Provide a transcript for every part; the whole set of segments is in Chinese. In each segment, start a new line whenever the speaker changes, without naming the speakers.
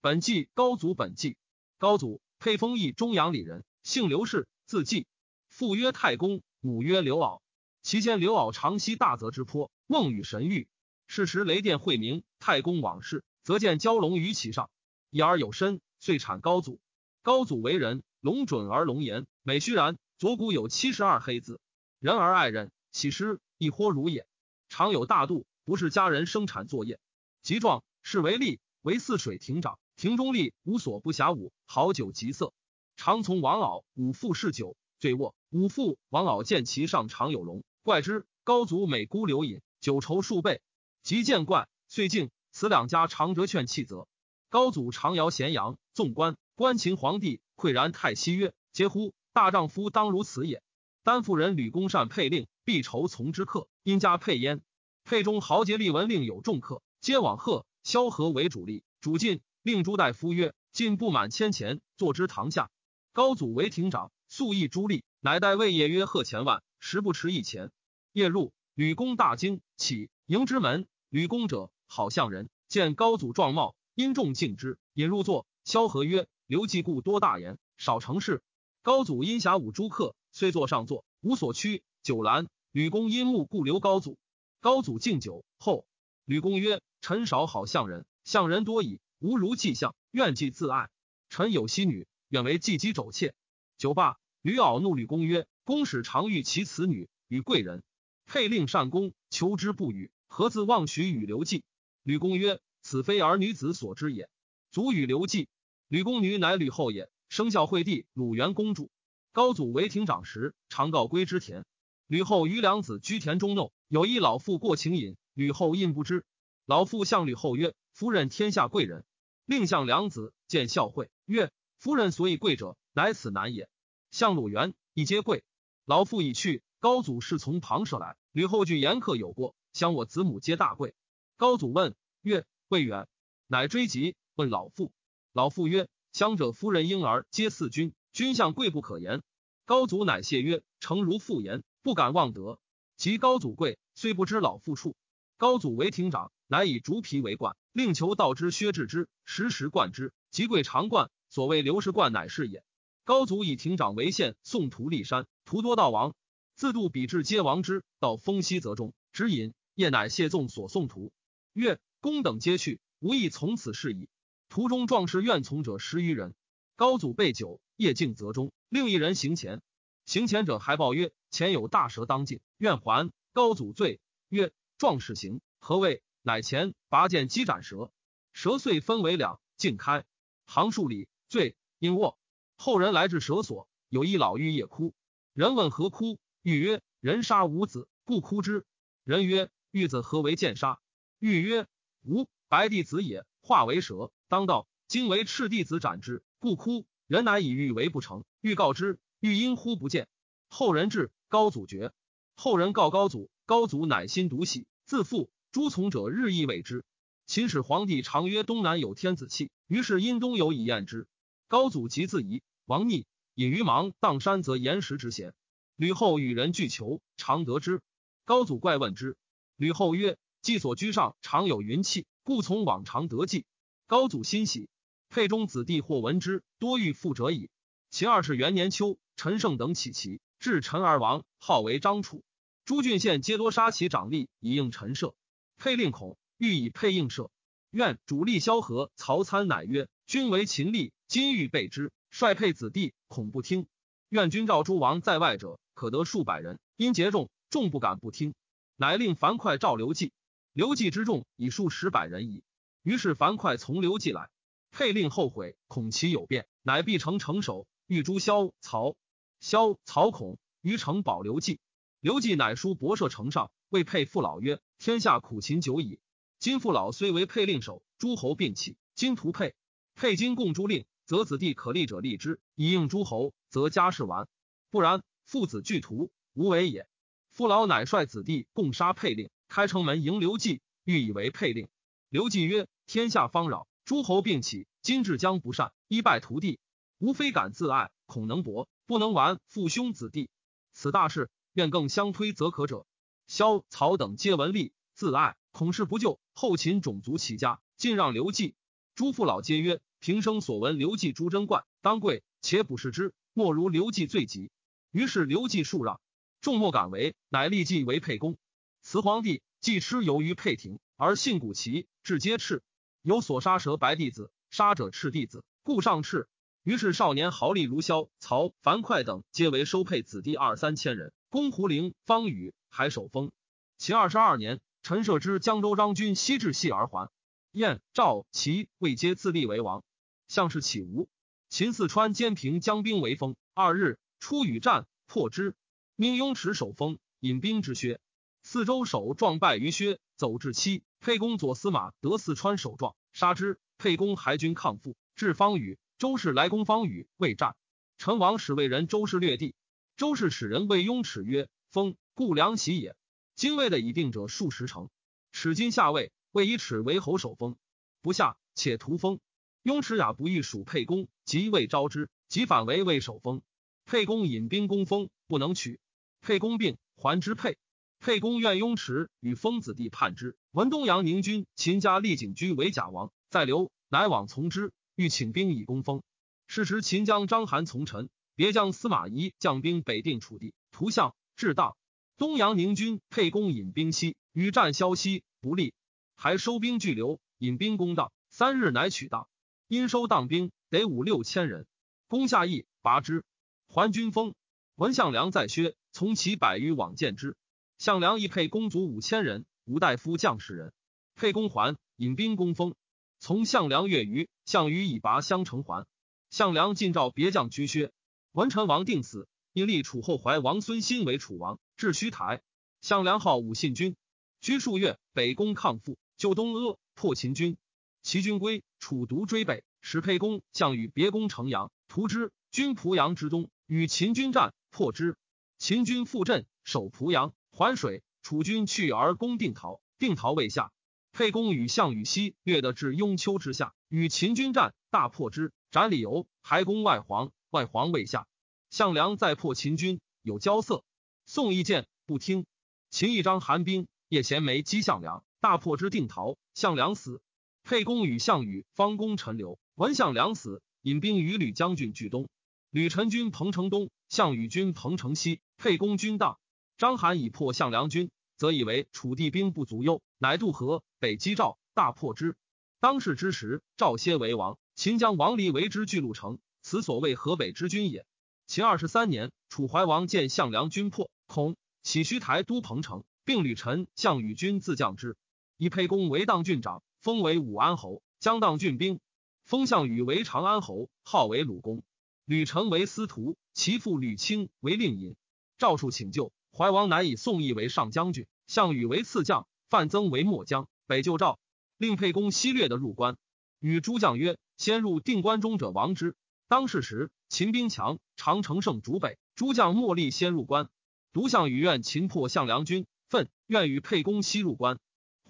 本纪高祖本纪。高祖沛丰邑中阳里人，姓刘氏，字季。父曰太公，母曰刘媪。其间刘媪长息大泽之坡，梦与神遇。是时雷电晦明，太公往视，则见蛟龙于其上，一而有身，遂产高祖。高祖为人，龙准而龙颜，美须然，左骨有七十二黑字，人而爱人，喜师亦豁如也。常有大度，不是家人生产作业。极壮，是为吏，为泗水亭长。庭中吏无所不暇舞，好酒极色。常从王媪五父嗜酒，醉卧。五父王媪见其上常有龙，怪之。高祖每孤留饮，酒愁数倍，即见怪，遂敬。此两家常折劝弃责。高祖常摇咸阳，纵观观秦皇帝，喟然太息曰：“嗟乎！大丈夫当如此也。”丹妇人吕公善配令，必酬从之客，因家配焉。配中豪杰立文令有众客，皆往贺。萧何为主力，主进。令朱大夫曰：“进不满千钱，坐之堂下。”高祖为亭长，素议朱吏，乃待魏业曰：“贺钱万，实不迟一钱。”夜入，吕公大惊，起迎之门。吕公者，好相人，见高祖状貌，因众敬之，引入座。萧何曰：“刘季故多大言，少成事。”高祖因侠武诸客，虽坐上座，无所趋。酒阑，吕公因目故留高祖。高祖敬酒后，吕公曰：“臣少好相人，相人多矣。”吾如季相，愿既自爱。臣有妻女，愿为季姬肘妾。酒罢，吕媪怒吕公曰：“公使常遇其此女与贵人，配令善公，求之不语，何自妄许与刘季？”吕公曰：“此非儿女子所知也。”卒与刘季。吕公女乃吕后也，生孝惠帝鲁元公主。高祖为亭长时，常告归之田。吕后与两子居田中弄，有一老妇过情饮，吕后应不知。老妇向吕后曰：“夫人天下贵人。”令向良子见孝惠曰：“夫人所以贵者，乃此男也。”向鲁元亦皆贵。老妇已去，高祖是从旁舍来。吕后惧严客有过，相我子母皆大贵。高祖问曰：“魏远？”乃追及问老妇。老妇曰：“乡者夫人婴儿皆似君，君相贵不可言。”高祖乃谢曰：“诚如妇言，不敢妄得。”及高祖贵，虽不知老妇处。高祖为亭长。乃以竹皮为冠，令求道之削制之，时时冠之。即贵长冠，所谓刘氏冠，乃是也。高祖以亭长为县，送徒立山，徒多道亡，自度比至皆亡之。到封西泽中，止饮，夜乃谢纵所送徒。曰：公等皆去，无亦从此事矣。途中壮士愿从者十余人。高祖备酒，夜静泽中，另一人行前。行前者还报曰：前有大蛇当进，愿还。高祖罪曰：壮士行何谓？乃前拔剑击斩蛇，蛇遂分为两，尽开行数里，醉因卧。后人来至蛇所，有一老妪夜哭。人问何哭，妪曰：人杀无子，故哭之。人曰：玉子何为见杀？妪曰：吾白弟子也，化为蛇，当道。今为赤弟子斩之，故哭。人乃以玉为不成，欲告之，妪因乎不见。后人至，高祖绝。后人告高祖，高祖乃心独喜，自负。诸从者日益为之。秦始皇帝常曰：“东南有天子气。”于是因东有以验之。高祖即自疑，王逆隐于芒砀山，则岩石之险。吕后与人俱求，常得之。高祖怪问之，吕后曰：“季所居上，常有云气，故从往常得计。”高祖欣喜。沛中子弟或闻之，多欲复者矣。秦二世元年秋，陈胜等起齐，至陈而亡，号为张楚。诸郡县皆多杀其长吏，以应陈涉。沛令恐，欲以沛应射。愿主力萧何、曹参乃曰：“君为秦吏，今欲备之，率沛子弟，恐不听。愿君召诸王在外者，可得数百人。因节众，众不敢不听。乃令樊哙召刘季。刘季之众已数十百人矣。于是樊哙从刘季来。沛令后悔，恐其有变，乃必成城守，欲诛萧、曹。萧、曹恐，于城保刘季。刘季乃书博射城上，谓沛父老曰。”天下苦秦久矣，今父老虽为沛令守，诸侯并起，今屠沛。沛今共诸令，则子弟可立者立之，以应诸侯，则家事完；不然，父子俱屠，无为也。父老乃率子弟共杀沛令，开城门迎刘季，欲以为沛令。刘季曰：“天下方扰，诸侯并起，今至将不善，一败涂地，吾非敢自爱，恐能薄，不能完父兄子弟。此大事，愿更相推则可者。”萧曹等皆闻利，自爱，恐事不救。后秦种族齐家，尽让刘季。诸父老皆曰：“平生所闻刘季诛贞观，当贵，且不视之，莫如刘季最急。于是刘季数让，众莫敢为，乃立季为沛公。慈皇帝既吃由于沛庭，而信古齐，至皆赤。有所杀蛇白弟子，杀者赤弟子，故上赤。于是少年豪利如萧、曹、樊哙等，皆为收配子弟二三千人，攻胡陵、方宇，还守封。其二十二年，陈涉之江州张军西至系而还。燕、赵、齐、魏皆自立为王。项氏起吴，秦四川兼平将兵为封。二日出与战，破之。命雍齿守封，引兵之薛。四周守壮败于薛，走至期。沛公左司马得四川守壮，杀之。沛公还军抗复，至方宇。周氏来攻方宇，未战。陈王使魏人周氏略地。周氏使人谓雍齿曰：“封，故良喜也。今魏的已定者数十城。齿今下位，魏以齿为侯守封，不下，且屠封。雍齿雅不欲属沛公，即未招之，即反为魏守封。沛公引兵攻封，不能取。沛公病，还之沛。沛公愿雍齿与封子弟叛之。闻东阳宁军秦家立景居为假王，在留，乃往从之。”欲请兵以攻封。是时，秦将章邯从陈，别将司马懿将兵北定楚地。图相至大东阳宁军沛公引兵西，与战消息不利，还收兵拒留，引兵攻荡。三日，乃取大。因收当兵得五六千人，攻下邑，拔之。还军封。闻项梁在薛，从其百余往见之。项梁亦配公卒五千人，无大夫将士人。沛公还，引兵攻封。从项梁越余，项羽以拔襄城还。项梁进召别将居薛。文成王定死，因立楚后怀王孙欣为楚王，至虚台。项梁号武信君，居数月，北攻抗父，救东阿，破秦军。齐军归，楚独追北，使沛公、项羽别攻城阳，屠之。军濮阳之东，与秦军战，破之。秦军复阵，守濮阳，环水。楚军去而攻定陶，定陶未下。沛公与项羽西略得至雍丘之下，与秦军战，大破之，斩李由，还攻外黄，外黄未下。项梁再破秦军，有交色。宋义见不听。秦一章韩兵，叶贤梅击项梁，大破之，定陶。项梁死。沛公与项羽方攻陈留，闻项梁死，引兵与吕将军拒东。吕陈军彭城东，项羽军彭城西，沛公军大。章邯已破项梁军。则以为楚地兵不足忧，乃渡河北击赵，大破之。当世之时，赵歇为王，秦将王离为之巨鹿城，此所谓河北之君也。秦二十三年，楚怀王见项梁军破，恐起虚台都彭城，并吕臣、项羽军自将之，以沛公为当郡长，封为武安侯，将当郡兵。封项羽为长安侯，号为鲁公。吕臣为司徒，其父吕清为令尹。赵处请救。怀王乃以宋义为上将军，项羽为次将，范增为末将，北救赵，令沛公西略的入关，与诸将曰：“先入定关中者亡之。”当世时，秦兵强，长城胜逐北，诸将莫力先入关。独项羽愿擒破项梁军，愤，愿与沛公西入关。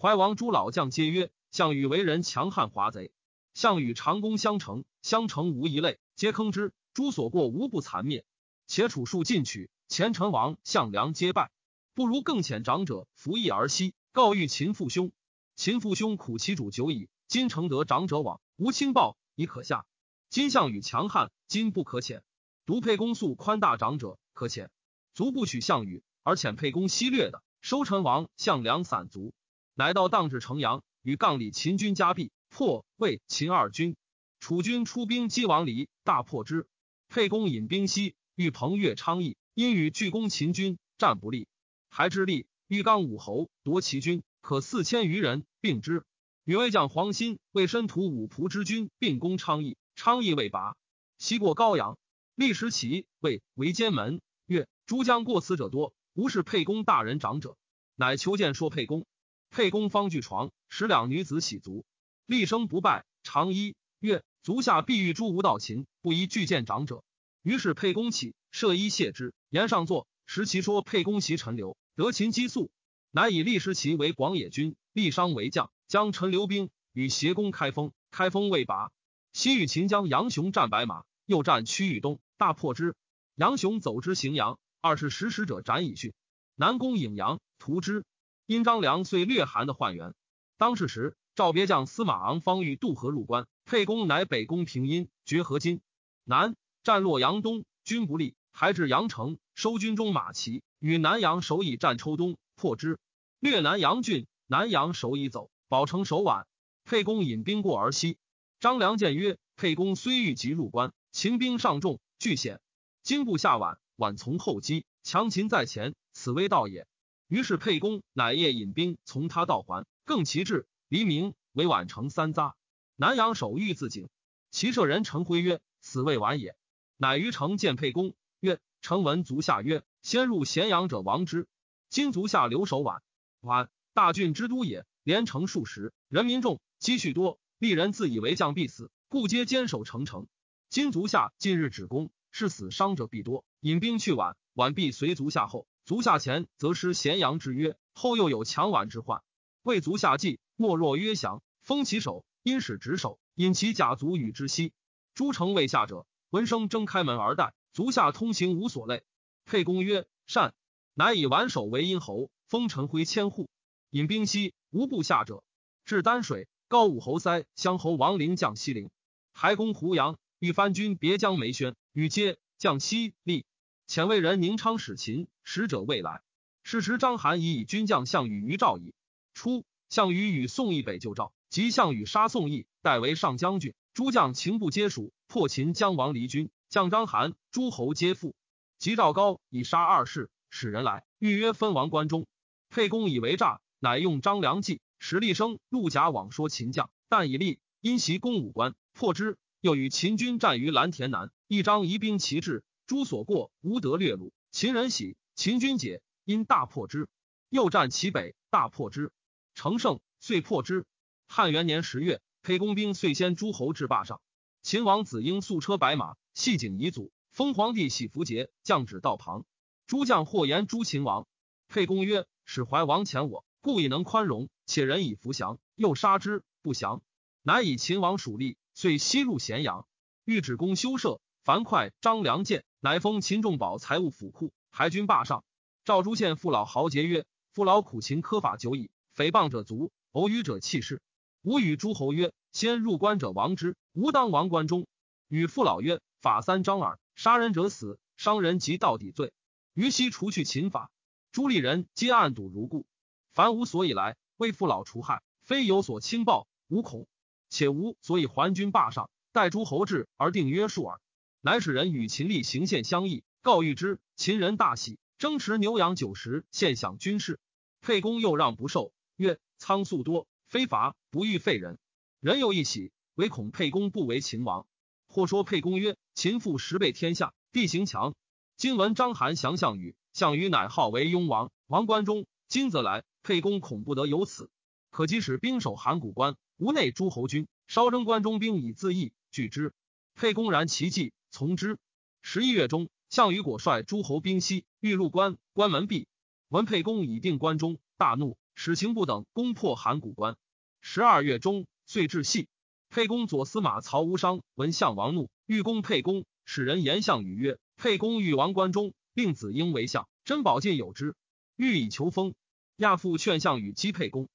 怀王诸老将皆曰：“项羽为人强悍，华贼。项羽长攻相城，相城无一类，皆坑之。诸所过无不残灭，且楚数进取。”前陈王项梁皆败，不如更遣长者服役而西，告谕秦父兄。秦父兄苦其主久矣，今承得长者往，无轻报已可下。今项羽强悍，今不可遣。独沛公素宽大长者，可遣。卒不取项羽，而遣沛公西略的，收陈王项梁散卒，乃到当至城阳，与杠里秦军夹壁，破魏秦二军。楚军出兵击王离，大破之。沛公引兵西，欲彭越昌邑。因与巨攻秦军，战不利，还之力。欲刚武侯夺其军，可四千余人，并之。与魏将黄辛为申屠五仆之军，并攻昌邑，昌邑未拔。西过高阳，立时齐魏为监门。曰：诸将过此者多，无是沛公大人长者。乃求见说沛公。沛公方具床，使两女子洗足，厉声不拜，长揖曰：足下必欲诛无道秦，不宜拒见长者。于是沛公起。设衣谢之，言上作。时其说沛公袭陈留，得秦激素，乃以厉师齐为广野军，厉商为将，将陈留兵与协攻开封。开封未拔，西与秦将杨雄战白马，又战区域东，大破之。杨雄走之荥阳，二是使使者斩以训。南攻颍阳，屠之。因张良遂略韩的换元。当世时，赵别将司马昂方欲渡河入关，沛公乃北攻平阴，绝河津。南战洛阳东，军不利，还至阳城，收军中马骑，与南阳守以战抽东，破之。略南阳郡，南阳守以走，保城守晚。沛公引兵过而西。张良见曰：“沛公虽欲急入关，秦兵上众，惧险。今部下晚，晚从后击，强秦在前，此危道也。”于是沛公乃夜引兵从他道还，更其志。黎明，为宛城三匝。南阳守御自警，骑射人陈辉曰：“此未晚也。”乃于城见沛公，曰：“臣闻足下曰：先入咸阳者亡之。今足下留守宛，宛大郡之都也，连城数十，人民众，积蓄多。利人自以为将必死，故皆坚守城城。今足下近日止攻，是死伤者必多。引兵去晚，晚必随足下后。足下前，则失咸阳之约，后又有强宛之患。为足下计。”莫若曰降，封其首，因使执守，引其甲卒与之西。诸城未下者，闻声争开门而待。足下通行无所累。沛公曰：“善。”乃以宛守为阴侯，封陈辉千户。引兵西，无不下者。至丹水，高武侯塞乡侯王陵将西陵，还攻胡杨，欲藩军别将梅宣，与皆将西立。遣魏人宁昌使秦，使者未来。是时章邯已以军将项羽于赵矣。初。项羽与宋义北救赵，及项羽杀宋义，代为上将军。诸将情不皆属，破秦将王离军，将章邯诸侯皆附。及赵高以杀二世，使人来，欲约分王关中。沛公以为诈，乃用张良计，史立生陆贾往说秦将，但以立因袭攻武关，破之。又与秦军战于蓝田南，一张疑兵齐至，诸所过无得略路。秦人喜，秦军解，因大破之。又战其北，大破之。成胜，遂破之。汉元年十月，沛公兵遂先诸侯至霸上。秦王子婴素车白马，系颈以祖。封皇帝喜符节，降旨道旁。诸将或言诸秦王。沛公曰：“使怀王遣我，故以能宽容。且人以服降，又杀之不降，乃以秦王属吏，遂西入咸阳，欲止公修设。樊哙、张良见，乃封秦仲宝财物府库，还军霸上。赵诸县父老豪杰曰：‘父老苦秦苛法久矣。’诽谤者卒，偶语者弃世。吾与诸侯曰：先入关者亡之，吾当亡关中。与父老曰：法三章耳，杀人者死，伤人及到底罪。于悉除去秦法，诸吏人皆暗睹如故。凡无所以来，为父老除害，非有所轻暴，无恐。且无所以还君霸上，待诸侯至而定约束耳。乃使人与秦吏行献相议，告谕之。秦人大喜，争持牛羊酒食，献享军事。沛公又让不受。曰：仓粟多，非伐不欲废人。人又一喜，唯恐沛公不为秦王。或说沛公曰：秦复十倍天下，地形强。今闻章邯降项羽，项羽乃号为雍王，王关中。今则来，沛公恐不得有此。可即使兵守函谷关，无内诸侯军，稍征关中兵以自缢，拒之。沛公然其计，从之。十一月中，项羽果率诸侯兵西，欲入关，关门闭。闻沛公已定关中，大怒。使秦不等攻破函谷关。十二月中，遂至系。沛公左司马曹无伤闻项王怒，欲攻沛公，使人言项羽曰：“沛公欲王关中，令子婴为相，珍宝尽有之，欲以求封。”亚父劝项羽击沛公，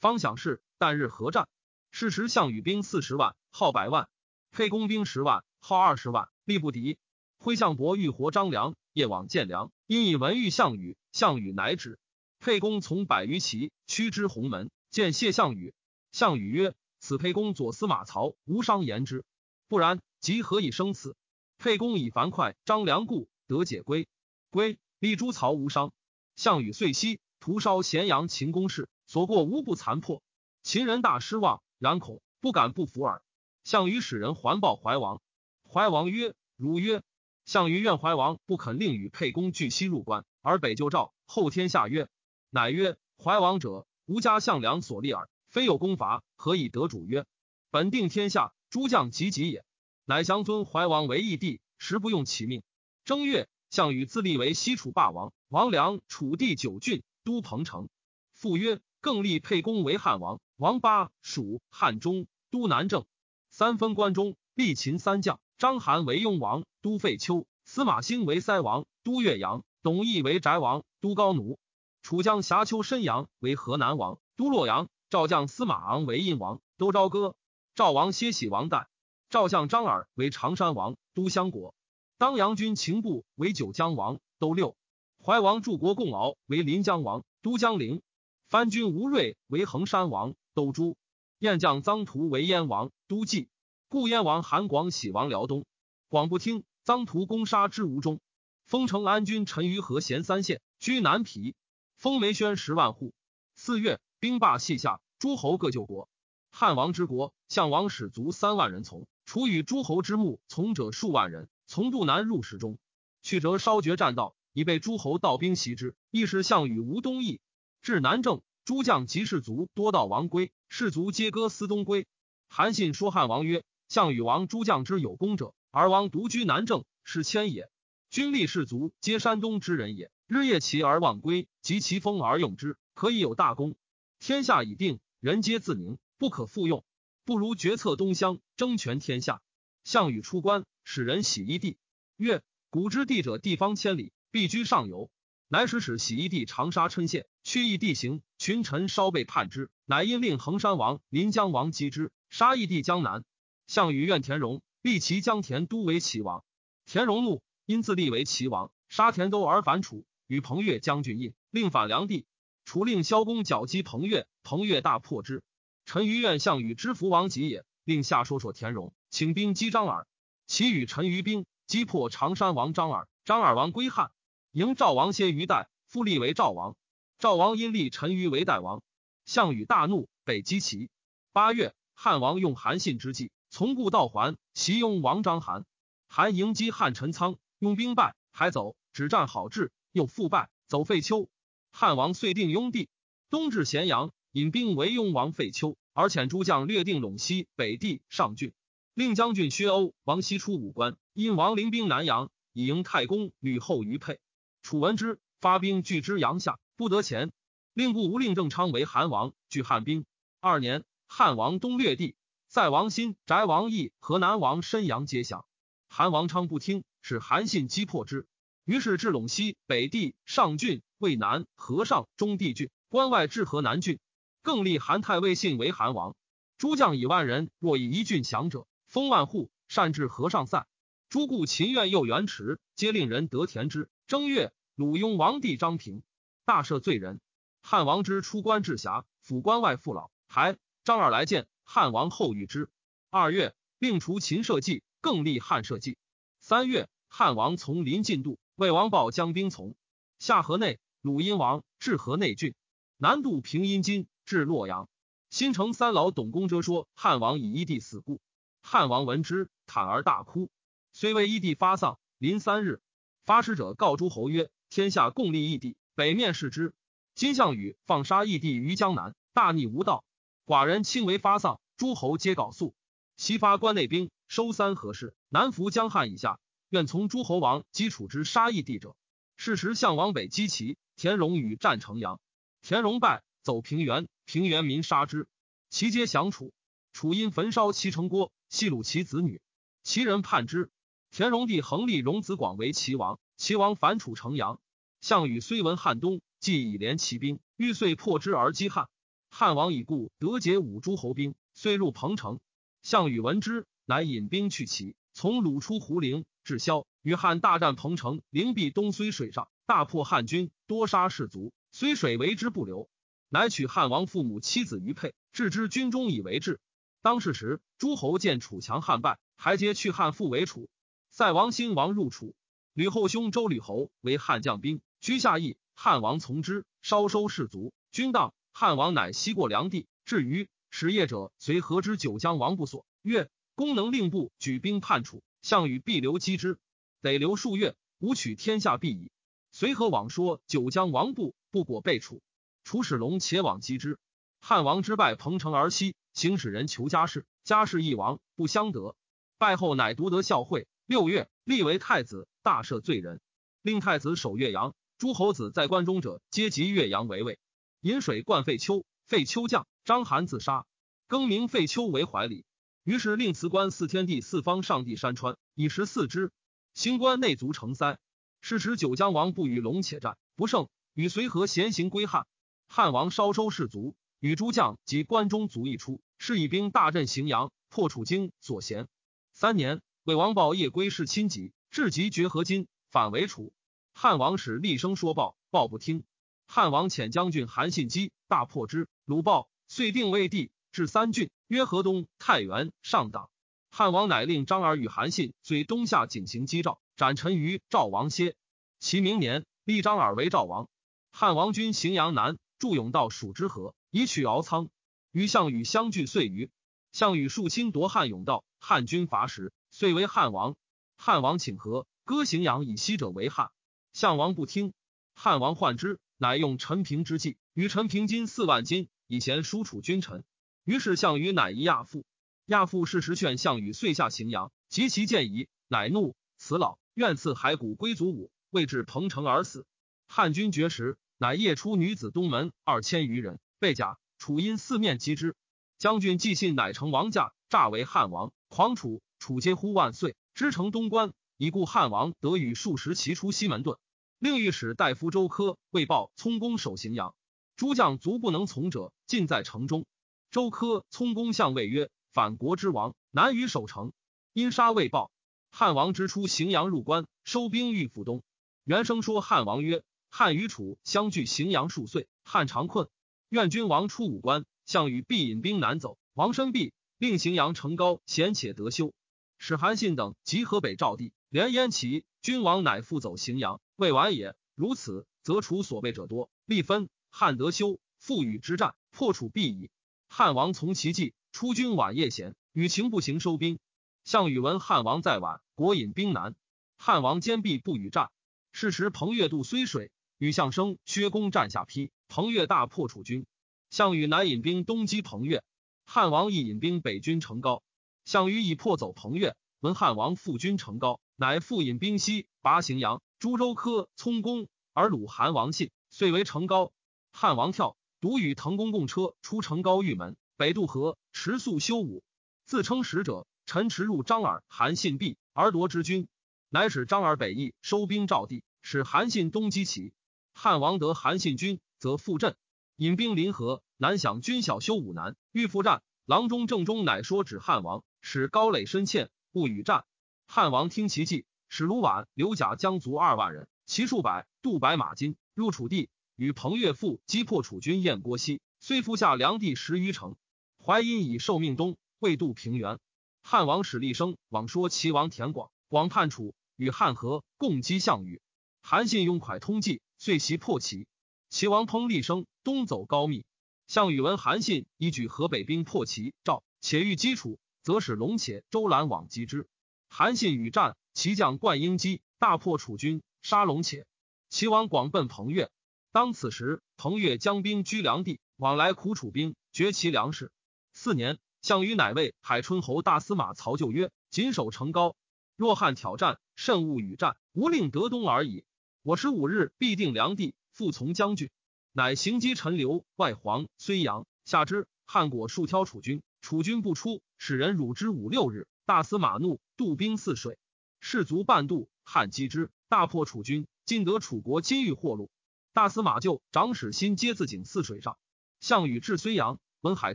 方想事，旦日合战。是时项羽兵四十万，号百万；沛公兵十万，号二十万，力不敌。挥项伯欲活张良，夜往见良，因以文遇项羽，项羽乃止。沛公从百余骑驱之鸿门，见谢项羽。项羽曰：“此沛公左司马曹无伤言之，不然，即何以生此？”沛公以樊哙、张良故得解归。归立诸曹无伤。项羽遂西屠烧咸阳秦宫室，所过无不残破。秦人大失望，然恐不敢不服耳。项羽使人还报怀王。怀王曰：“汝曰。”项羽怨怀王不肯令与沛公俱西入关，而北救赵。后天下曰。乃曰：怀王者，吾家项梁所立耳，非有功伐，何以得主？曰：本定天下，诸将及己也。乃降尊怀王为义帝，实不用其命。正月，项羽自立为西楚霸王，王良楚地九郡，都彭城。复曰：更立沛公为汉王，王八蜀汉中，都南郑。三分关中，立秦三将：章邯为雍王，都废丘；司马欣为塞王，都岳阳；董翳为翟王，都高奴。楚将瑕丘申阳为河南王，都洛阳；赵将司马昂为印王，都朝歌。赵王歇喜王旦。赵相张耳为常山王，都襄国。当阳军秦部为九江王，都六。怀王柱国共敖为临江王，都江陵。藩军吴瑞为衡山王，都诸。燕将臧荼为燕王，都蓟。故燕王韩广喜王辽东。广不听，臧荼攻杀之吴中。封城安军陈于和咸三县，居南皮。封梅轩十万户。四月，兵罢西下，诸侯各救国。汉王之国，项王使卒三万人从。除与诸侯之墓从者数万人，从渡南入石中，去折烧绝栈道，已被诸侯盗兵袭之。亦是项羽无东邑，至南郑，诸将及士卒多到王归，士卒皆歌思东归。韩信说汉王曰：“项羽王诸将之有功者，而王独居南郑，是谦也。军力士卒皆山东之人也，日夜齐而忘归，及其风而用之，可以有大功。天下已定，人皆自宁，不可复用。”不如决策东乡，争权天下。项羽出关，使人洗衣地，曰：“古之地者，地方千里，必居上游。”乃使使洗衣地长沙郴县，去异地形。群臣稍被叛之，乃因令衡山王、临江王击之，杀义地江南。项羽怨田荣，立其江田都为齐王。田荣怒，因自立为齐王，杀田都而反楚，与彭越将军印，令反梁地。楚令萧公剿击彭越，彭越大破之。陈余愿项羽之福王吉也，令下说说田荣，请兵击张耳。其与陈余兵击破常山王张耳，张耳王归汉，迎赵王歇于代，复立为赵王。赵王因立陈余为代王。项羽大怒，北击齐。八月，汉王用韩信之计，从故道还，袭拥王章邯。韩迎击汉陈仓，用兵败，还走，只战好志，又复败，走废丘。汉王遂定雍地，东至咸阳，引兵围雍王废丘。而遣诸将略定陇西北地上郡，令将军薛欧、王西出武关，因王临兵南阳，以迎太公吕后于沛。楚闻之，发兵拒之阳下，不得前。令部无令郑昌为韩王，拒汉兵。二年，汉王东略地，在王新、翟王义、河南王申阳皆降。韩王昌不听，使韩信击破之。于是至陇西北地上郡、渭南、河上、中地郡，关外至河南郡。更立韩太尉信为韩王，诸将以万人，若以一郡降者，封万户，善治河上散。诸故秦苑又元池，皆令人得田之。正月，鲁雍王弟张平大赦罪人。汉王之出关至峡，府关外父老，还张耳来见汉王后遇之。二月，并除秦社稷，更立汉社稷。三月，汉王从临晋度，魏王报将兵从下河内，鲁阴王至河内郡，南渡平阴津。至洛阳，新城三老董公遮说汉王以一地死故。汉王闻之，坦而大哭。虽为异地发丧，临三日，发使者告诸侯曰：“天下共立义帝，北面视之。今项羽放杀义帝于江南，大逆无道。寡人亲为发丧，诸侯皆缟素。西发关内兵，收三河氏，南服江汉以下，愿从诸侯王击楚之杀义帝者。是时项王北击齐，田荣与战城阳，田荣败，走平原。”平原民杀之，其皆降楚。楚因焚烧其城郭，戏鲁其子女。齐人叛之。田荣帝恒立荣子广为齐王。齐王反楚城阳。项羽虽闻汉东，既以连齐兵，欲遂破之而击汉。汉王已故，得解五诸侯兵，遂入彭城。项羽闻之，乃引兵去齐，从鲁出胡陵，至萧，与汉大战彭城。灵璧东虽水上，大破汉军，多杀士卒，虽水为之不流。乃取汉王父母妻子于沛，置之军中以为质。当世时，诸侯见楚强汉败，还皆去汉复为楚。塞王新王入楚，吕后兄周吕侯为汉将兵，居下邑。汉王从之，稍收士卒，军当。汉王乃西过梁地，至于使业者，随何之九江王不所，曰：“公能令部举兵叛楚，项羽必留击之。得留数月，吾取天下必矣。”随何往说九江王部不果被楚。楚使龙且往击之，汉王之败，彭城而西，行使人求家事，家事一亡，不相得。败后，乃独得孝惠。六月，立为太子，大赦罪人，令太子守岳阳。诸侯子在关中者，皆及岳阳为魏。引水灌废丘，废丘将，章邯自杀，更名废丘为怀里。于是令辞官四天地四方上帝山川，以食四之。新官内卒成塞。是时九江王不与龙且战，不胜，与随和闲行归汉。汉王稍收士卒，与诸将及关中卒一出，是以兵大镇荥阳，破楚京所咸。三年，魏王豹夜归氏亲疾，至极绝河津，反为楚。汉王使厉声说报，报不听。汉王遣将军韩信击，大破之。鲁豹遂定魏地，至三郡，曰河东、太原、上党。汉王乃令张耳与韩信遂东下景行击赵，斩陈于赵王歇。其明年，立张耳为赵王。汉王军荥阳南，驻甬道蜀之河，以取敖仓。与项羽相距岁余。项羽数侵夺汉甬道，汉军伐时，遂为汉王。汉王请和，割荥阳以西者为汉。项王不听，汉王患之，乃用陈平之计，与陈平金四万金，以贤叔楚君臣。于是项羽乃一亚父。亚父是时劝项羽遂下荥阳，及其见疑，乃怒，辞老，愿赐骸骨归祖武，未至彭城而死。汉军绝食，乃夜出女子东门二千余人，被甲。楚因四面击之，将军既信乃成王驾，诈为汉王，狂楚。楚皆呼万岁，知城东关，以故汉王得与数十骑出西门遁。令御史大夫周科为报聪公守荥阳，诸将卒不能从者，尽在城中。周科、聪公相谓曰。反国之王难于守城，因杀未报。汉王之出荥阳入关，收兵欲赴东。元生说汉王曰：“汉与楚相距荥阳数岁，汉常困，愿君王出武关。项羽必引兵南走。王身必令荥阳城高，险且得修。使韩信等集河北赵地，连燕齐。君王乃复走荥阳，未完也。如此，则楚所备者多，力分汉得修，复与之战，破楚必矣。汉王从其计。”出军晚夜闲，与情不行，收兵。项羽闻汉王在晚，国引兵南。汉王坚壁不与战。是时彭越渡睢水，与项生、薛公战下邳。彭越大破楚军。项羽乃引兵东击彭越。汉王亦引兵北军成皋。项羽以破走彭越，闻汉王复军成皋，乃复引兵西拔荥阳。朱周科、葱公而鲁韩王信，遂为成皋。汉王跳，独与滕公共车出成高玉门。北渡河，持宿修武，自称使者。陈驰入张耳、韩信壁，而夺之军，乃使张耳北翼收兵赵地，使韩信东击齐。汉王得韩信军，则复阵，引兵临河，南想军小修武难，欲复战。郎中正中乃说指汉王，使高垒深堑，不与战。汉王听其计，使卢绾、刘贾将卒二万人，骑数百，渡白马津，入楚地，与彭越父击破楚军燕郭西，虽伏下梁地十余城。淮阴以受命东，未渡平原。汉王使厉声往说齐王田广，广叛楚，与汉和，共击项羽。韩信用蒯通计，遂袭破齐。齐王烹厉声东走高密。项羽闻韩信一举河北兵破齐赵，且欲击楚，则使龙且、周兰往击之。韩信与战，齐将灌婴击，大破楚军，杀龙且。齐王广奔彭越。当此时，彭越将兵居梁地，往来苦楚兵，绝其粮食。四年，项羽乃为海春侯大司马曹咎曰：“谨守城高，若汉挑战，慎勿与战，无令得东而已。我十五日必定梁地，复从将军。”乃行击陈留、外黄、睢阳，下之。汉果数挑楚军，楚军不出，使人辱之五六日。大司马怒，渡兵泗水，士卒半渡，汉击之，大破楚军。尽得楚国金玉货禄。大司马就长史新皆自井泗水上。项羽至睢阳，闻海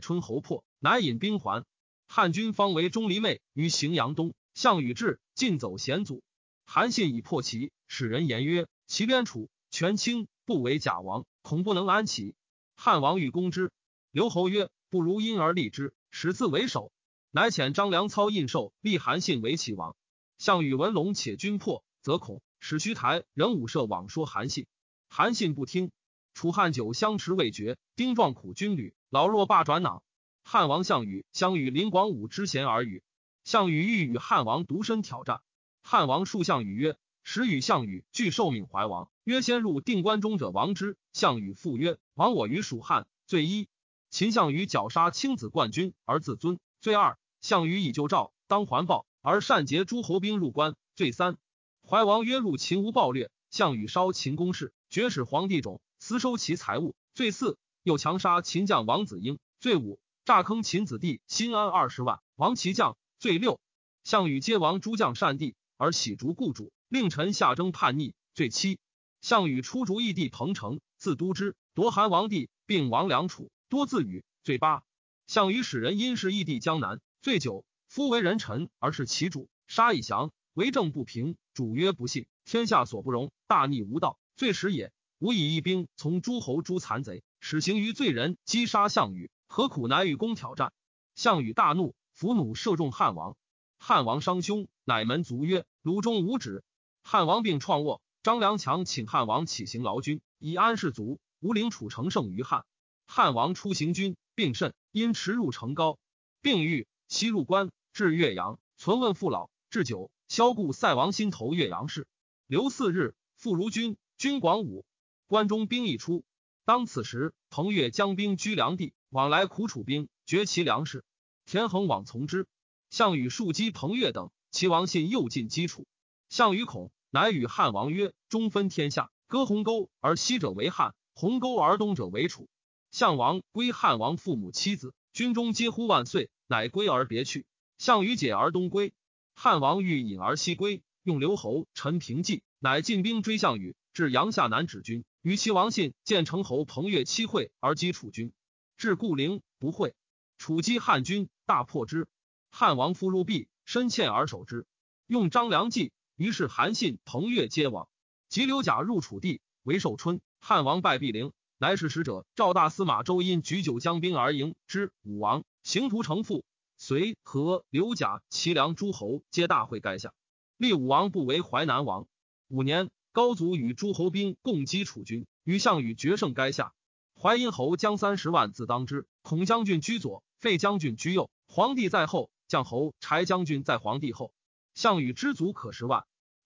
春侯破。乃引兵还，汉军方为钟离昧于荥阳东。项羽至，尽走险阻。韩信已破齐，使人言曰：“齐边楚，权倾不为假王，恐不能安齐。”汉王欲攻之，刘侯曰：“不如因而立之，使自为首。”乃遣张良操印绶，立韩信为齐王。项羽闻龙且军破，则恐，使徐台、任武射往说韩信。韩信不听。楚汉久相持未决，丁壮苦军旅，老弱罢转囊。汉王项羽相与林广武之贤而语，项羽欲与汉王独身挑战。汉王数项羽曰：“时与项羽俱受命怀王，曰先入定关中者亡之。”项羽复曰：“亡我于蜀汉，罪一。秦项羽绞杀青子冠军而自尊，罪二。项羽以救赵，当还报而善劫诸侯兵入关，罪三。怀王曰入秦无暴掠，项羽烧秦宫室，绝使皇帝冢，私收其财物，罪四。又强杀秦将王子婴，罪五。诈坑秦子弟新安二十万，亡其将，罪六。项羽皆亡诸将善地，而喜逐故主，令臣下征叛逆，罪七。项羽出逐义帝彭城，自都之，夺韩王地，并王梁楚，多自语，罪八。项羽使人因事异地江南，醉酒，夫为人臣而是其主，杀以降，为政不平。主曰不信，天下所不容，大逆无道，罪始也。吾以一兵从诸侯诛残贼，使行于罪人，击杀项羽，何苦乃与公挑战？项羽大怒，伏弩射中汉王。汉王伤胸，乃门卒曰：“鲁中无止。”汉王病创卧，张良强请汉王起行劳军，以安士卒。吴陵楚城胜于汉。汉王出行军，病甚，因驰入城高，病愈，西入关，至岳阳，存问父老。至久，萧固塞王心头岳阳市。留四日，复如军。军广武，关中兵一出。当此时，彭越将兵居梁地，往来苦楚兵，绝其粮食。田横往从之。项羽数击彭越等，齐王信又进击楚。项羽恐，乃与汉王曰：“中分天下，割鸿沟而西者为汉，鸿沟而东者为楚。”项王归汉王父母妻子，军中皆呼万岁，乃归而别去。项羽解而东归，汉王欲引而西归，用留侯陈平计，乃进兵追项羽，至阳夏南止军。与齐王信见成侯彭越期会而击楚军，至固陵不会，楚击汉军，大破之。汉王夫入壁，深陷而守之。用张良计，于是韩信、彭越皆亡。及刘贾入楚地，为寿春。汉王败壁陵。乃使使者赵大司马周因举酒将兵而迎之，武王行图城父，随和刘贾齐梁诸侯皆大会垓下，立武王不为淮南王。五年，高祖与诸侯兵共击楚军，与项羽决胜垓下。淮阴侯将三十万自当之，孔将军居左，费将军居右，皇帝在后，将侯柴将军在皇帝后。项羽知足可十万。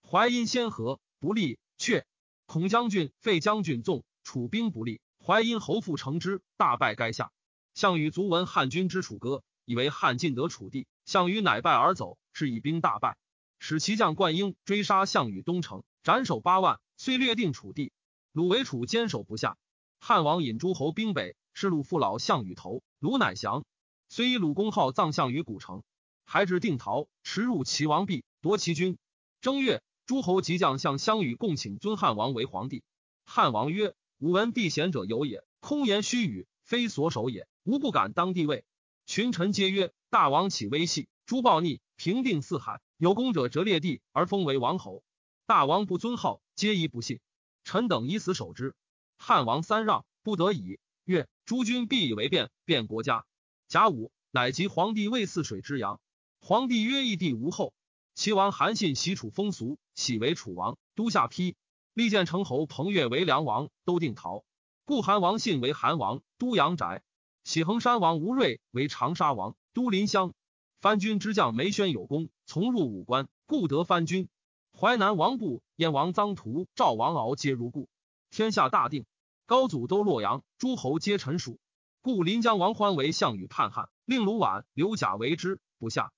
淮阴先和，不利，却。孔将军、费将军纵。楚兵不利，淮阴侯父成之，大败垓下。项羽卒闻汉军之楚歌，以为汉尽得楚地，项羽乃败而走，是以兵大败。使其将灌婴追杀项羽东城，斩首八万，遂略定楚地。鲁为楚坚守不下。汉王引诸侯兵北，是鲁父老项羽头，鲁乃降。虽以鲁公号葬项羽古城，还至定陶，驰入齐王毕，夺其军。正月，诸侯即将向项羽共请尊汉王为皇帝。汉王曰。吾闻避贤者有也，空言虚语，非所守也。吾不敢当帝位。群臣皆曰：大王起威信，诛暴逆，平定四海。有功者折列地而封为王侯。大王不尊号，皆宜不信。臣等以死守之。汉王三让，不得已，曰：诸君必以为变，变国家。甲午，乃即皇帝位泗水之阳。皇帝曰：义帝无后。齐王韩信袭楚风俗，喜为楚王，都下邳。立建成侯彭越为梁王，都定陶。故韩王信为韩王，都阳宅。喜衡山王吴瑞为长沙王，都临湘。藩军之将梅宣有功，从入武关，故得藩军。淮南王布、燕王臧荼、赵王敖皆如故。天下大定，高祖都洛阳，诸侯皆臣属。故临江王欢为项羽叛汉，令卢绾、刘贾为之，不下。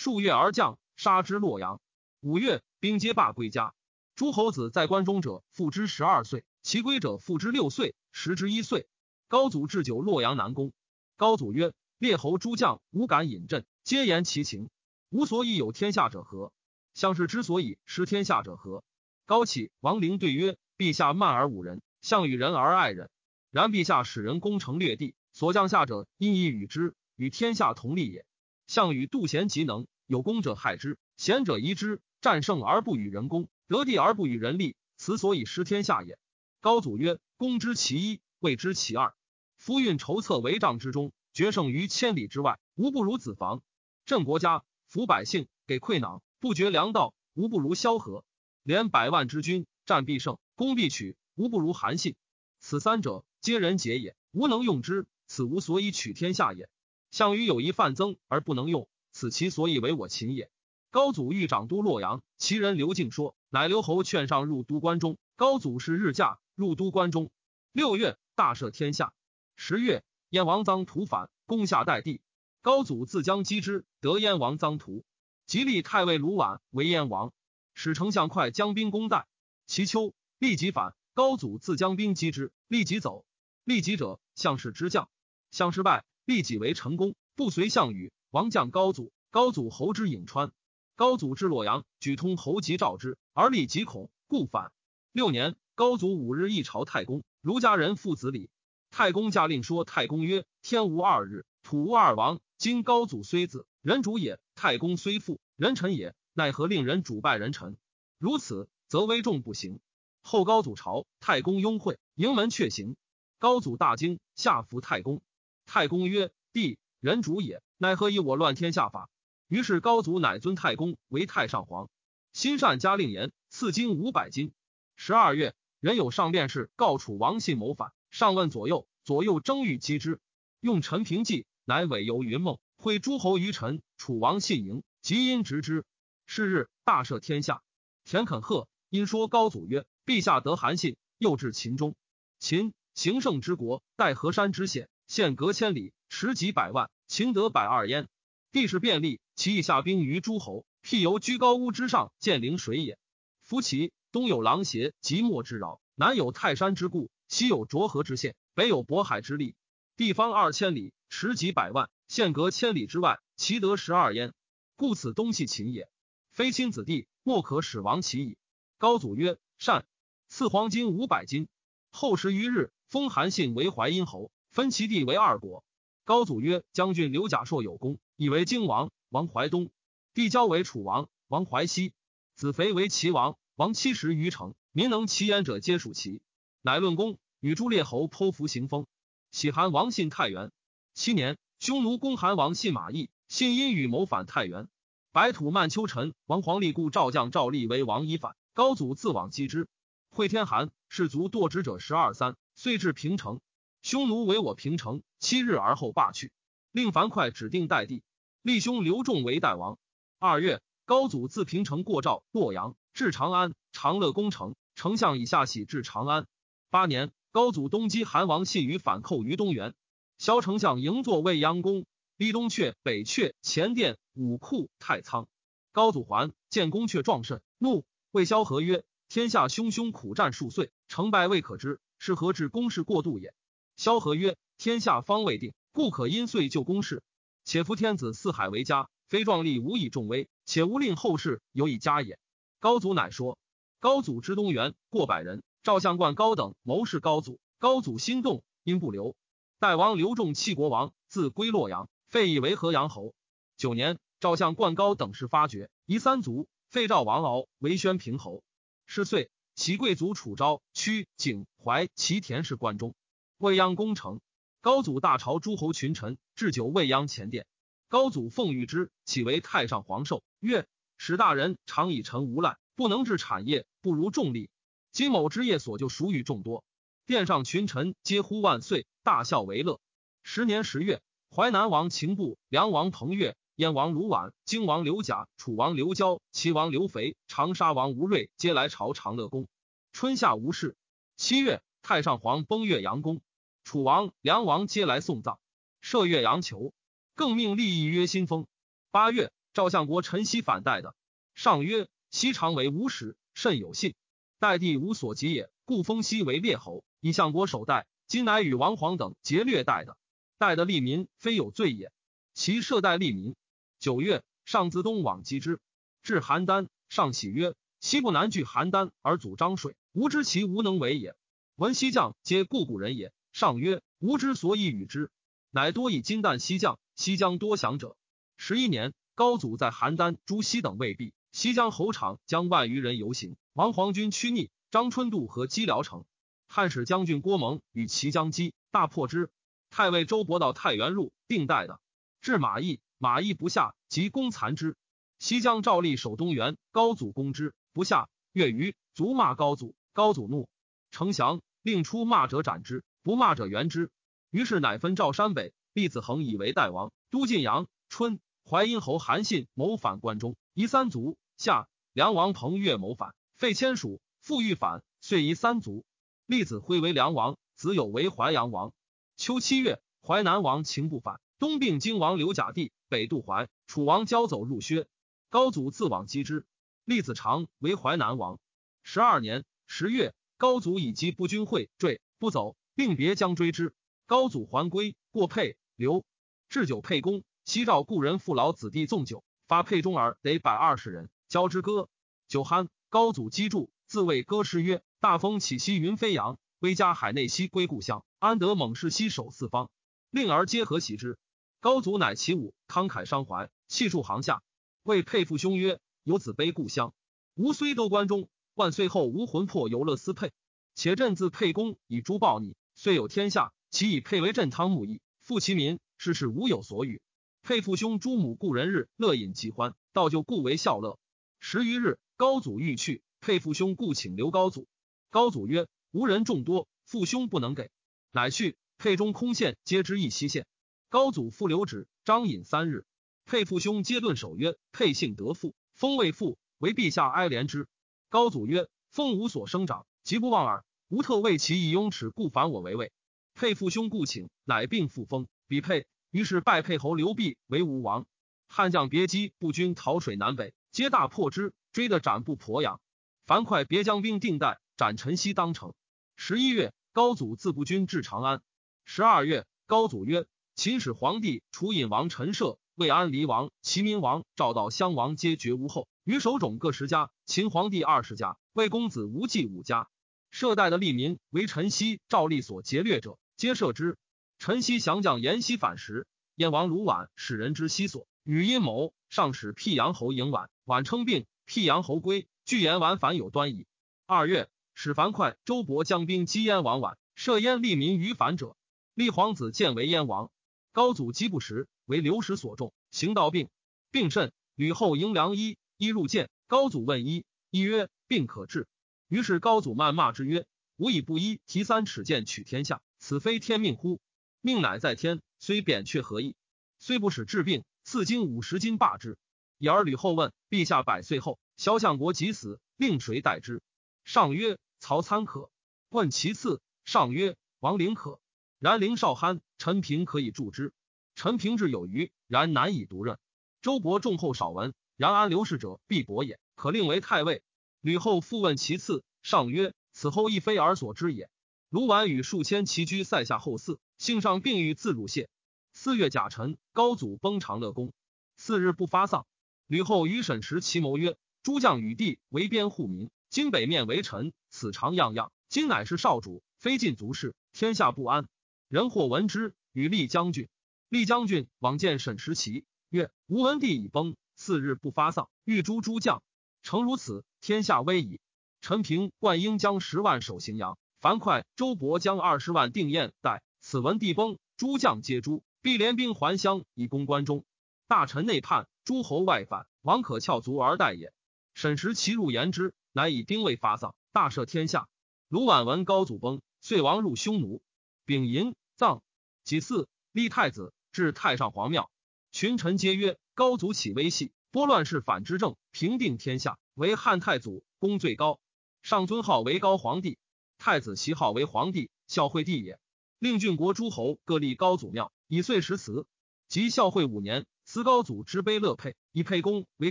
数月而降，杀之洛阳。五月，兵皆罢归家。诸侯子在关中者，父之十二岁；其归者，父之六岁，十之一岁。高祖置酒洛阳南宫。高祖曰：“列侯诸将，无敢引阵，皆言其情。吾所以有天下者何？项氏之所以失天下者何？”高启、王陵对曰：“陛下慢而侮人，项羽仁而爱人。然陛下使人攻城略地，所降下者，因以与之，与天下同利也。项羽妒贤极能，有功者害之，贤者疑之，战胜而不与人攻。”得地而不与人利，此所以失天下也。高祖曰：“攻之其一，谓之其二。夫运筹策帷帐之中，决胜于千里之外，无不如子房。镇国家，抚百姓，给馈囊，不绝粮道，无不如萧何。连百万之军，战必胜，攻必取，无不如韩信。此三者，皆人杰也，无能用之，此无所以取天下也。项羽有一范增而不能用，此其所以为我秦也。”高祖欲掌都洛阳，其人刘敬说，乃刘侯劝上入都关中。高祖是日驾入都关中。六月，大赦天下。十月，燕王臧荼反，攻下代地。高祖自将击之，得燕王臧荼。即立太尉卢绾为燕王，使丞相快将兵攻代。其秋，立即反，高祖自将兵击之，立即走。立即者，项氏之将。项氏败，立己为成功，不随项羽。王将高祖，高祖侯之颍川。高祖至洛阳，举通侯及召之，而立即恐，故反。六年，高祖五日，一朝太公，儒家人父子礼。太公驾令说：“太公曰：天无二日，土无二王。今高祖虽子，人主也；太公虽父，人臣也。奈何令人主拜人臣？如此，则威重不行。”后高祖朝，太公拥会，迎门却行。高祖大惊，下服太公。太公曰：“帝人主也，奈何以我乱天下法？”于是高祖乃尊太公为太上皇。心善加令言，赐金五百金。十二月，人有上便是告楚王信谋反，上问左右，左右争欲击之。用陈平计，乃委由云梦，会诸侯于臣。楚王信迎，即因执之。是日，大赦天下。田肯贺因说高祖曰：“陛下得韩信，又至秦中。秦行胜之国，待河山之险，县隔千里，持几百万，秦得百二焉。地势便利，其意下兵于诸侯，辟由居高屋之上，见陵水也。夫其东有狼邪，即墨之饶；南有泰山之固，西有浊河之险，北有渤海之利。地方二千里，持几百万，县隔千里之外，其得十二焉。故此东系秦也。非亲子弟，莫可使亡其矣。高祖曰：“善。”赐黄金五百斤。后十余日。封韩信为淮阴侯，分其地为二国。高祖曰：“将军刘贾硕有功，以为荆王，王淮东；帝交为楚王，王淮西。子肥为齐王，王七十余城。民能其言者，皆属齐。乃论功，与诸列侯剖服行封。喜韩王信太原。七年，匈奴攻韩王信马邑，信因与谋反太原。白土曼丘臣王黄立故赵将赵立为王以反，高祖自往击之。会天寒，士卒堕之者十二三。”遂至平城，匈奴为我平城七日而后罢去，令樊哙指定代地，立兄刘仲为代王。二月，高祖自平城过赵、洛阳，至长安，长乐宫城，丞相以下喜至长安。八年，高祖东击韩王信于反寇于东原，萧丞相迎坐未央宫，立东阙、北阙、前殿、武库、太仓。高祖还，见宫阙壮甚，怒，谓萧何曰：“天下汹汹苦战数岁，成败未可知。”是何至公事过度也？萧何曰：“天下方未定，故可因岁就公事。且夫天子四海为家，非壮丽无以重威，且无令后世有以家也。”高祖乃说。高祖之东原过百人，赵相冠高等谋士高祖。高祖心动，因不留。代王刘仲弃国王，自归洛阳，废以为河阳侯。九年，赵相冠高等氏发觉，夷三族，废赵王敖为宣平侯。是岁。其贵族楚昭、屈、景、怀、齐田氏关中，未央宫城。高祖大朝诸侯群臣，置酒未央前殿。高祖奉御之，岂为太上皇寿。曰：使大人常以臣无赖，不能治产业，不如重利。今某之业所就属于众多，殿上群臣皆呼万岁，大笑为乐。十年十月，淮南王秦布、梁王彭越。燕王卢绾、荆王刘贾、楚王刘交、齐王刘肥、长沙王吴瑞，皆来朝长乐宫。春夏无事。七月，太上皇崩岳阳宫，楚王、梁王皆来送葬，设岳阳求，更命立议曰新封。八月，赵相国陈豨反代的，上曰：西常为无始，甚有信。代帝无所及也，故封西为列侯，以相国守代。今乃与王皇等劫掠代的，代的利民，非有罪也。其设代利民。九月，上自东往击之，至邯郸，上喜曰：“西不南拒邯郸而阻漳水，吾知其无能为也。闻西将皆故古人也。”上曰：“吾之所以与之，乃多以金旦西将，西将多降者。”十一年，高祖在邯郸诛西等未毕，西江侯昶将万余人游行，王黄军趋逆，张春度和击辽城。汉使将军郭蒙与齐将击，大破之。太尉周勃到太原入，并代的，至马邑。马邑不下，即攻残之。西将赵立守东原，高祖攻之不下。月余，卒骂高祖，高祖怒，丞降，令出骂者斩之，不骂者援之。于是乃分赵山北，厉子恒以为代王。都晋阳春，淮阴侯韩信谋反关中，夷三族。夏，梁王彭越谋反，废千属，复欲反，遂夷三族。厉子辉为梁王，子友为淮阳王。秋七月，淮南王秦不反。东并荆王刘贾地，北渡淮，楚王交走入薛，高祖自往击之。立子长为淮南王。十二年十月，高祖以击不军会坠不走，并别将追之。高祖还归，过沛刘，置酒沛公。西赵故人父老子弟纵酒，发沛中儿得百二十人，交之歌。酒酣，高祖击筑，自谓歌诗曰：“大风起兮云飞扬，威加海内兮归故乡。安得猛士兮守四方，令儿皆何喜之？高祖乃起武，慷慨伤怀，泣数行下，谓沛父兄曰：“有子悲故乡，吾虽都关中，万岁后无魂魄游乐思沛。且朕自沛公以诛报你，虽有天下，其以沛为镇汤沐邑，富其民，世事无有所与。沛父兄诸母故人日，乐饮其欢，道就故为笑乐。十余日，高祖欲去，沛父兄故请留高祖。高祖曰：吾人众多，父兄不能给。乃去，沛中空县皆知义西县。高祖复留旨，张引三日。沛父兄皆顿首曰：沛姓得父，封未父，为陛下哀怜之。高祖曰：封无所生长，即不忘耳。吾特为其以雍齿，故反我为魏。沛父兄故请，乃并复封，比沛。于是拜沛侯刘弼为吴王。汉将别姬步军逃水南北，皆大破之，追得斩不鄱阳。樊哙别将兵定代，斩陈豨当城。十一月，高祖自步军至长安。十二月，高祖曰：秦始皇帝楚隐王陈涉、魏安黎王、齐明王、赵道襄王皆绝无后，于首种各十家，秦皇帝二十家，魏公子无忌五家。涉代的利民为陈豨、赵立所劫掠者，皆赦之。陈豨降将延熙反时，燕王卢绾使人之西所，与阴谋，上使辟阳侯迎绾，绾称病，辟阳侯归，据言绾反有端倪。二月，使樊哙、周勃将兵击燕王绾，赦燕利民于反者。立皇子建为燕王。高祖击不时，为流矢所中，行道病，病甚。吕后迎良医，医入见。高祖问医，医曰：“病可治。”于是高祖谩骂之曰：“吾以布衣，提三尺剑取天下，此非天命乎？命乃在天，虽扁鹊何意？虽不使治病，赐金五十金罢之。”以而吕后问陛下百岁后，萧相国即死，令谁代之？上曰：“曹参可。”问其次，上曰：“王陵可。”然陵少憨，陈平可以助之。陈平志有余，然难以独任。周勃重厚少文，然安刘氏者必伯也，可令为太尉。吕后复问其次，上曰：“此后亦非尔所知也。”卢绾与数千骑居塞下后寺，幸上病愈，自入谢。四月甲辰，高祖崩长乐宫，次日不发丧。吕后与沈石齐谋曰：“诸将与帝为边护民，今北面为臣，此常样样。今乃是少主，非尽族事，天下不安。”人或闻之，与立将军。立将军往见沈时齐，曰：“吴文帝已崩，次日不发丧，欲诛诸将。诚如此，天下危矣。”陈平、灌婴将十万守荥阳，樊哙、周勃将二十万定燕代。此文帝崩，诸将皆诛，必联兵还乡以攻关中。大臣内叛，诸侯外反，王可翘足而待也。沈时其入言之，乃以丁未发丧，大赦天下。卢绾闻高祖崩，遂亡入匈奴。丙寅，葬。己巳，立太子，至太上皇庙。群臣皆曰：“高祖起微细，拨乱世反之政，平定天下，为汉太祖，功最高。上尊号为高皇帝，太子袭号为皇帝，孝惠帝也。令郡国诸侯各立高祖庙，以岁时祠。及孝惠五年，祠高祖之碑乐佩，以沛公为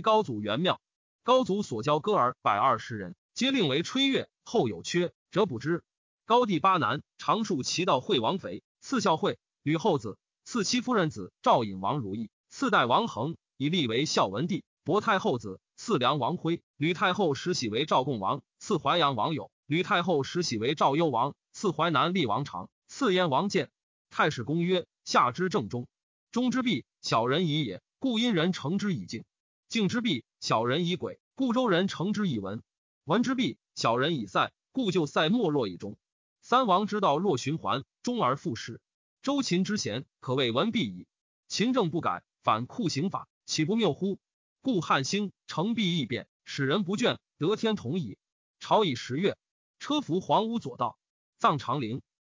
高祖元庙。高祖所教歌儿百二十人，皆令为吹乐。后有缺，者补之。”高帝八男，常戍齐道惠王肥，赐孝惠，吕后子，赐戚夫人子赵隐王如意，赐代王恒，以立为孝文帝。薄太后子，赐梁王辉，吕太后时喜为赵共王，赐淮阳王友。吕太后时喜为赵幽王，赐淮南厉王长，赐燕王建。太史公曰：夏之正中，中之必小人矣也，故殷人成之以敬；敬之必小人以鬼，故周人成之以文；文之必小人以塞，故就塞莫若以忠。三王之道若循环，终而复始。周秦之贤，可谓文必矣。秦政不改，反酷刑法，岂不谬乎？故汉兴，成必异变，使人不倦，得天同矣。朝以十月，车服黄屋左道，葬长陵。